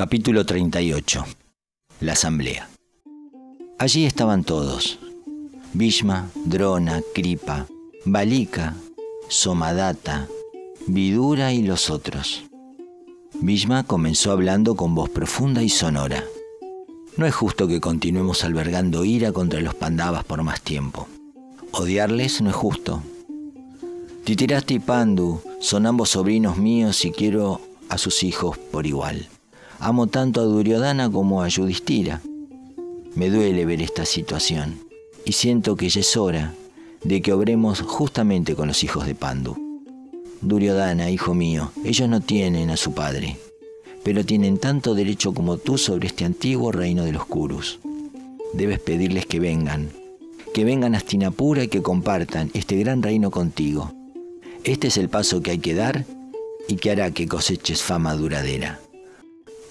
Capítulo 38. La Asamblea. Allí estaban todos. Bhishma, Drona, Kripa, Balika, Somadatta, Vidura y los otros. Bhishma comenzó hablando con voz profunda y sonora. No es justo que continuemos albergando ira contra los pandavas por más tiempo. Odiarles no es justo. Titirasti y Pandu son ambos sobrinos míos y quiero a sus hijos por igual. Amo tanto a Duryodhana como a Yudhishthira. Me duele ver esta situación y siento que ya es hora de que obremos justamente con los hijos de Pandu. Duryodhana, hijo mío, ellos no tienen a su padre, pero tienen tanto derecho como tú sobre este antiguo reino de los Kurus. Debes pedirles que vengan, que vengan a Astinapura y que compartan este gran reino contigo. Este es el paso que hay que dar y que hará que coseches fama duradera.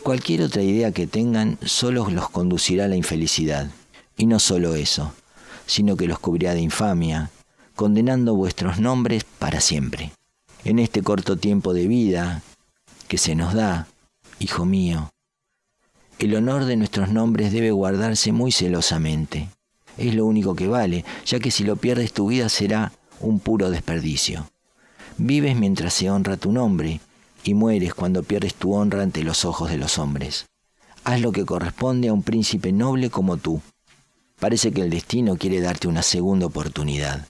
Cualquier otra idea que tengan solo los conducirá a la infelicidad. Y no solo eso, sino que los cubrirá de infamia, condenando vuestros nombres para siempre. En este corto tiempo de vida que se nos da, hijo mío, el honor de nuestros nombres debe guardarse muy celosamente. Es lo único que vale, ya que si lo pierdes tu vida será un puro desperdicio. Vives mientras se honra tu nombre y mueres cuando pierdes tu honra ante los ojos de los hombres. Haz lo que corresponde a un príncipe noble como tú. Parece que el destino quiere darte una segunda oportunidad.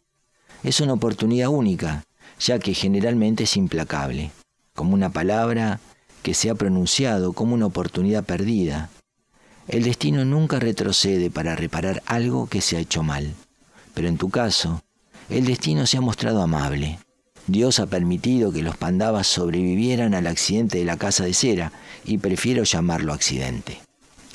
Es una oportunidad única, ya que generalmente es implacable, como una palabra que se ha pronunciado como una oportunidad perdida. El destino nunca retrocede para reparar algo que se ha hecho mal, pero en tu caso, el destino se ha mostrado amable. Dios ha permitido que los pandavas sobrevivieran al accidente de la casa de cera y prefiero llamarlo accidente.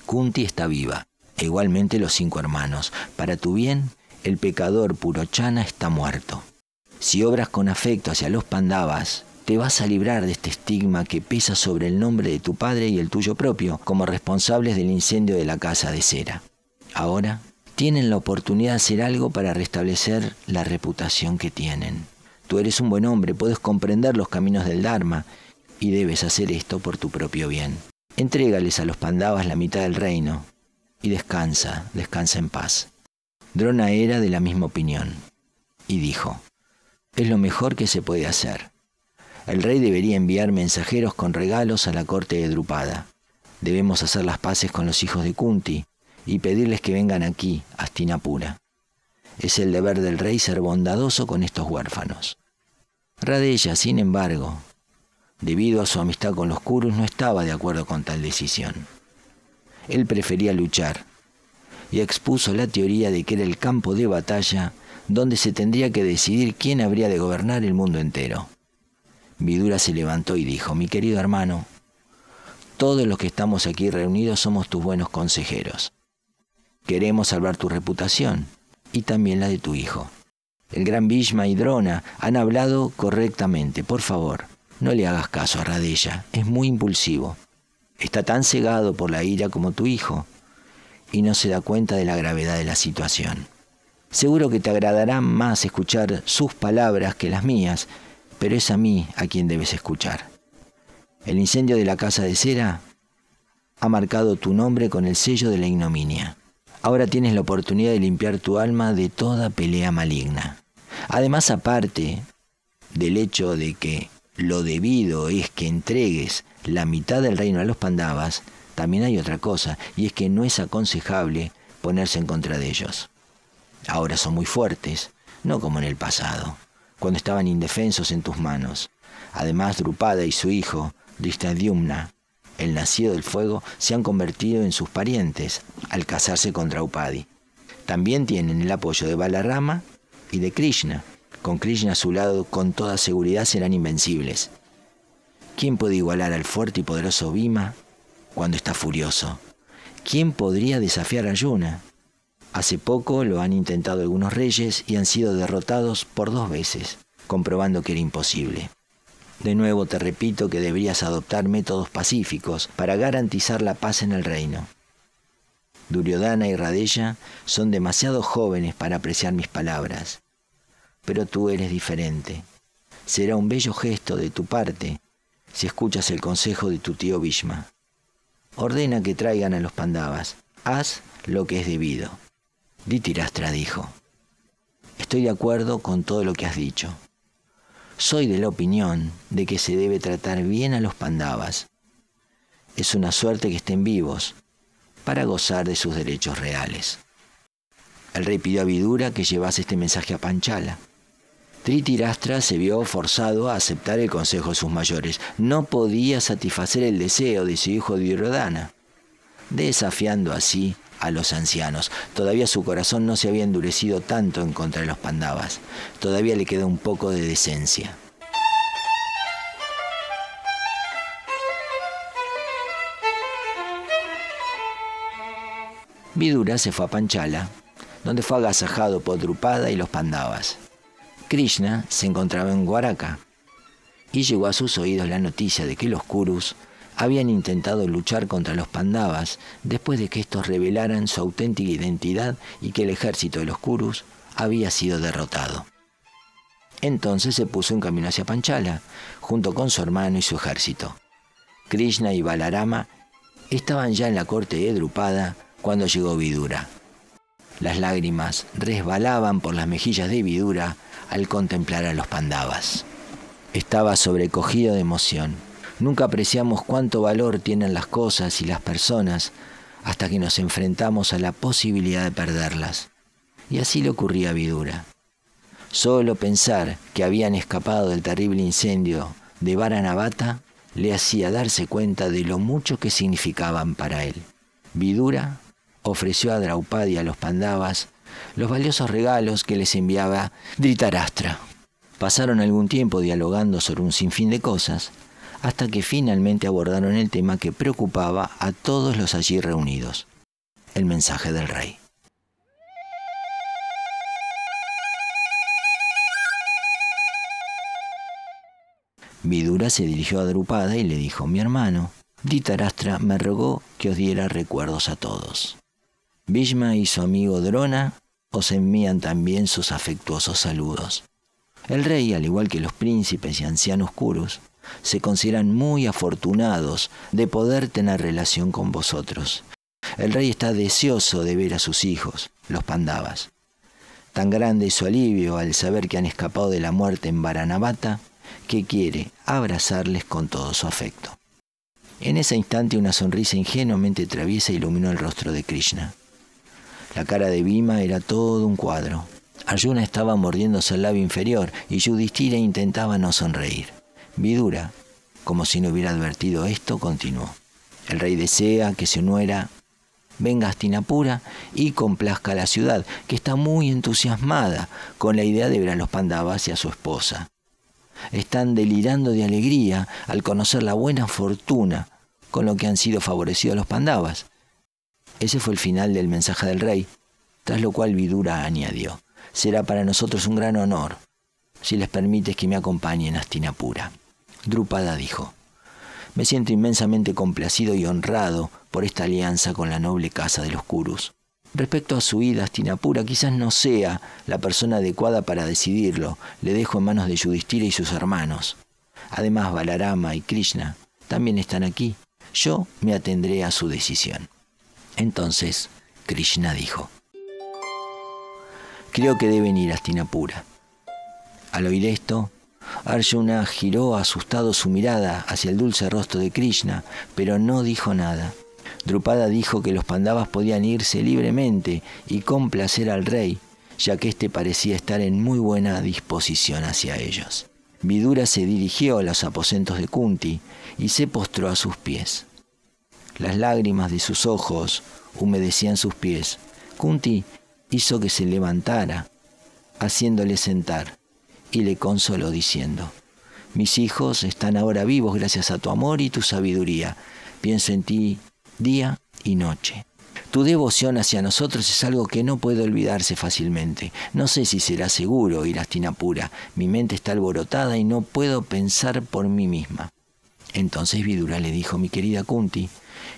Kunti está viva, e igualmente los cinco hermanos. Para tu bien, el pecador Purochana está muerto. Si obras con afecto hacia los pandavas, te vas a librar de este estigma que pesa sobre el nombre de tu padre y el tuyo propio como responsables del incendio de la casa de cera. Ahora tienen la oportunidad de hacer algo para restablecer la reputación que tienen. Tú eres un buen hombre, puedes comprender los caminos del Dharma y debes hacer esto por tu propio bien. Entrégales a los Pandavas la mitad del reino y descansa, descansa en paz. Drona era de la misma opinión y dijo, es lo mejor que se puede hacer. El rey debería enviar mensajeros con regalos a la corte de Drupada. Debemos hacer las paces con los hijos de Kunti y pedirles que vengan aquí, a Astinapura. Es el deber del rey ser bondadoso con estos huérfanos. Radella, sin embargo, debido a su amistad con los Kurus, no estaba de acuerdo con tal decisión. Él prefería luchar y expuso la teoría de que era el campo de batalla donde se tendría que decidir quién habría de gobernar el mundo entero. Vidura se levantó y dijo, mi querido hermano, todos los que estamos aquí reunidos somos tus buenos consejeros. Queremos salvar tu reputación y también la de tu hijo. El gran Bhishma y Drona han hablado correctamente. Por favor, no le hagas caso a Radella. Es muy impulsivo. Está tan cegado por la ira como tu hijo y no se da cuenta de la gravedad de la situación. Seguro que te agradará más escuchar sus palabras que las mías, pero es a mí a quien debes escuchar. El incendio de la casa de cera ha marcado tu nombre con el sello de la ignominia. Ahora tienes la oportunidad de limpiar tu alma de toda pelea maligna. Además, aparte del hecho de que lo debido es que entregues la mitad del reino a los pandavas, también hay otra cosa, y es que no es aconsejable ponerse en contra de ellos. Ahora son muy fuertes, no como en el pasado, cuando estaban indefensos en tus manos. Además, Drupada y su hijo, Drishtadyumna, el nacido del fuego, se han convertido en sus parientes al casarse con Draupadi. También tienen el apoyo de Balarama y de Krishna. Con Krishna a su lado, con toda seguridad serán invencibles. ¿Quién puede igualar al fuerte y poderoso Bhima cuando está furioso? ¿Quién podría desafiar a Yuna? Hace poco lo han intentado algunos reyes y han sido derrotados por dos veces, comprobando que era imposible. De nuevo te repito que deberías adoptar métodos pacíficos para garantizar la paz en el reino. Duryodhana y Radella son demasiado jóvenes para apreciar mis palabras, pero tú eres diferente. Será un bello gesto de tu parte si escuchas el consejo de tu tío Bhishma. ordena que traigan a los pandavas. Haz lo que es debido. Ditirastra dijo, estoy de acuerdo con todo lo que has dicho. Soy de la opinión de que se debe tratar bien a los pandavas. Es una suerte que estén vivos para gozar de sus derechos reales. El rey pidió a Vidura que llevase este mensaje a Panchala. Tritirastra se vio forzado a aceptar el consejo de sus mayores. No podía satisfacer el deseo de su hijo Duryodhana, desafiando así a los ancianos. Todavía su corazón no se había endurecido tanto en contra de los pandavas. Todavía le quedó un poco de decencia. Vidura se fue a Panchala, donde fue agasajado por Drupada y los Pandavas. Krishna se encontraba en Guaraca y llegó a sus oídos la noticia de que los Kurus habían intentado luchar contra los Pandavas después de que estos revelaran su auténtica identidad y que el ejército de los Kurus había sido derrotado. Entonces se puso en camino hacia Panchala, junto con su hermano y su ejército. Krishna y Balarama estaban ya en la corte de Drupada cuando llegó Vidura. Las lágrimas resbalaban por las mejillas de Vidura al contemplar a los Pandavas. Estaba sobrecogido de emoción. Nunca apreciamos cuánto valor tienen las cosas y las personas hasta que nos enfrentamos a la posibilidad de perderlas. Y así le ocurría a Vidura. Solo pensar que habían escapado del terrible incendio de Varanavata le hacía darse cuenta de lo mucho que significaban para él. Vidura ofreció a Draupadi y a los Pandavas los valiosos regalos que les enviaba Dhritarashtra. Pasaron algún tiempo dialogando sobre un sinfín de cosas, hasta que finalmente abordaron el tema que preocupaba a todos los allí reunidos, el mensaje del rey. Vidura se dirigió a Drupada y le dijo, mi hermano, Dhritarashtra me rogó que os diera recuerdos a todos. Bhishma y su amigo Drona os envían también sus afectuosos saludos. El rey, al igual que los príncipes y ancianos curos, se consideran muy afortunados de poder tener relación con vosotros. El rey está deseoso de ver a sus hijos, los pandavas. Tan grande es su alivio al saber que han escapado de la muerte en Varanavata, que quiere abrazarles con todo su afecto. En ese instante una sonrisa ingenuamente traviesa iluminó el rostro de Krishna. La cara de Bhima era todo un cuadro. Arjuna estaba mordiéndose el labio inferior y Yudhishthira intentaba no sonreír. Vidura, como si no hubiera advertido esto, continuó. El rey desea que se nuera venga a Astinapura y complazca a la ciudad, que está muy entusiasmada con la idea de ver a los Pandavas y a su esposa. Están delirando de alegría al conocer la buena fortuna con lo que han sido favorecidos los Pandavas. Ese fue el final del mensaje del rey, tras lo cual Vidura añadió, será para nosotros un gran honor si les permites que me acompañen a Astinapura. Drupada dijo, me siento inmensamente complacido y honrado por esta alianza con la noble casa de los Kurus. Respecto a su ida a quizás no sea la persona adecuada para decidirlo. Le dejo en manos de Yudhishthira y sus hermanos. Además, Balarama y Krishna también están aquí. Yo me atendré a su decisión. Entonces Krishna dijo, creo que deben ir a Astinapura. Al oír esto, Arjuna giró asustado su mirada hacia el dulce rostro de Krishna, pero no dijo nada. Drupada dijo que los pandavas podían irse libremente y complacer al rey, ya que éste parecía estar en muy buena disposición hacia ellos. Vidura se dirigió a los aposentos de Kunti y se postró a sus pies. Las lágrimas de sus ojos humedecían sus pies. Kunti hizo que se levantara, haciéndole sentar, y le consoló diciendo, Mis hijos están ahora vivos gracias a tu amor y tu sabiduría. Pienso en ti día y noche. Tu devoción hacia nosotros es algo que no puede olvidarse fácilmente. No sé si será seguro ir a Astinapura. Mi mente está alborotada y no puedo pensar por mí misma. Entonces Vidura le dijo, mi querida Kunti,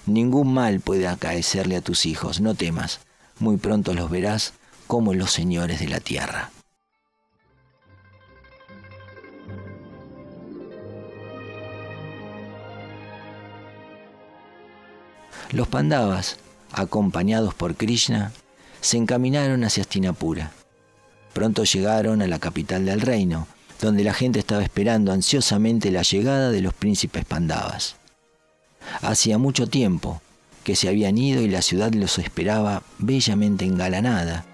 Ningún mal puede acaecerle a tus hijos, no temas, muy pronto los verás como los señores de la tierra. Los Pandavas, acompañados por Krishna, se encaminaron hacia Astinapura. Pronto llegaron a la capital del reino, donde la gente estaba esperando ansiosamente la llegada de los príncipes Pandavas. Hacía mucho tiempo que se habían ido y la ciudad los esperaba bellamente engalanada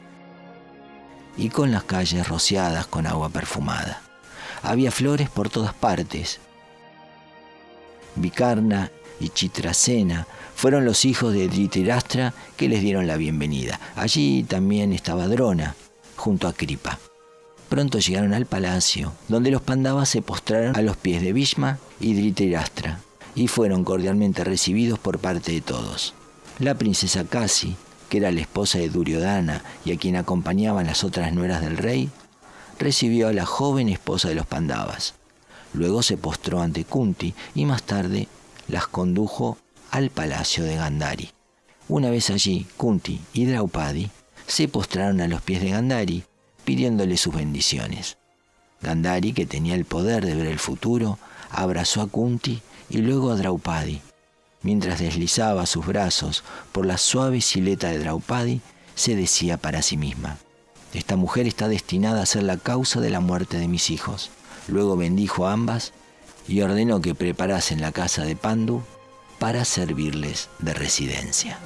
y con las calles rociadas con agua perfumada. Había flores por todas partes. Vikarna y Chitracena fueron los hijos de Dhritarashtra que les dieron la bienvenida. Allí también estaba Drona, junto a Kripa. Pronto llegaron al palacio, donde los Pandavas se postraron a los pies de Bhishma y Dhritarashtra y fueron cordialmente recibidos por parte de todos. La princesa Kasi, que era la esposa de Duryodhana y a quien acompañaban las otras nueras del rey, recibió a la joven esposa de los Pandavas. Luego se postró ante Kunti y más tarde las condujo al palacio de Gandhari. Una vez allí, Kunti y Draupadi se postraron a los pies de Gandhari pidiéndole sus bendiciones. Gandhari, que tenía el poder de ver el futuro, abrazó a Kunti y luego a Draupadi, Mientras deslizaba sus brazos por la suave sileta de Draupadi, se decía para sí misma, esta mujer está destinada a ser la causa de la muerte de mis hijos. Luego bendijo a ambas y ordenó que preparasen la casa de Pandu para servirles de residencia.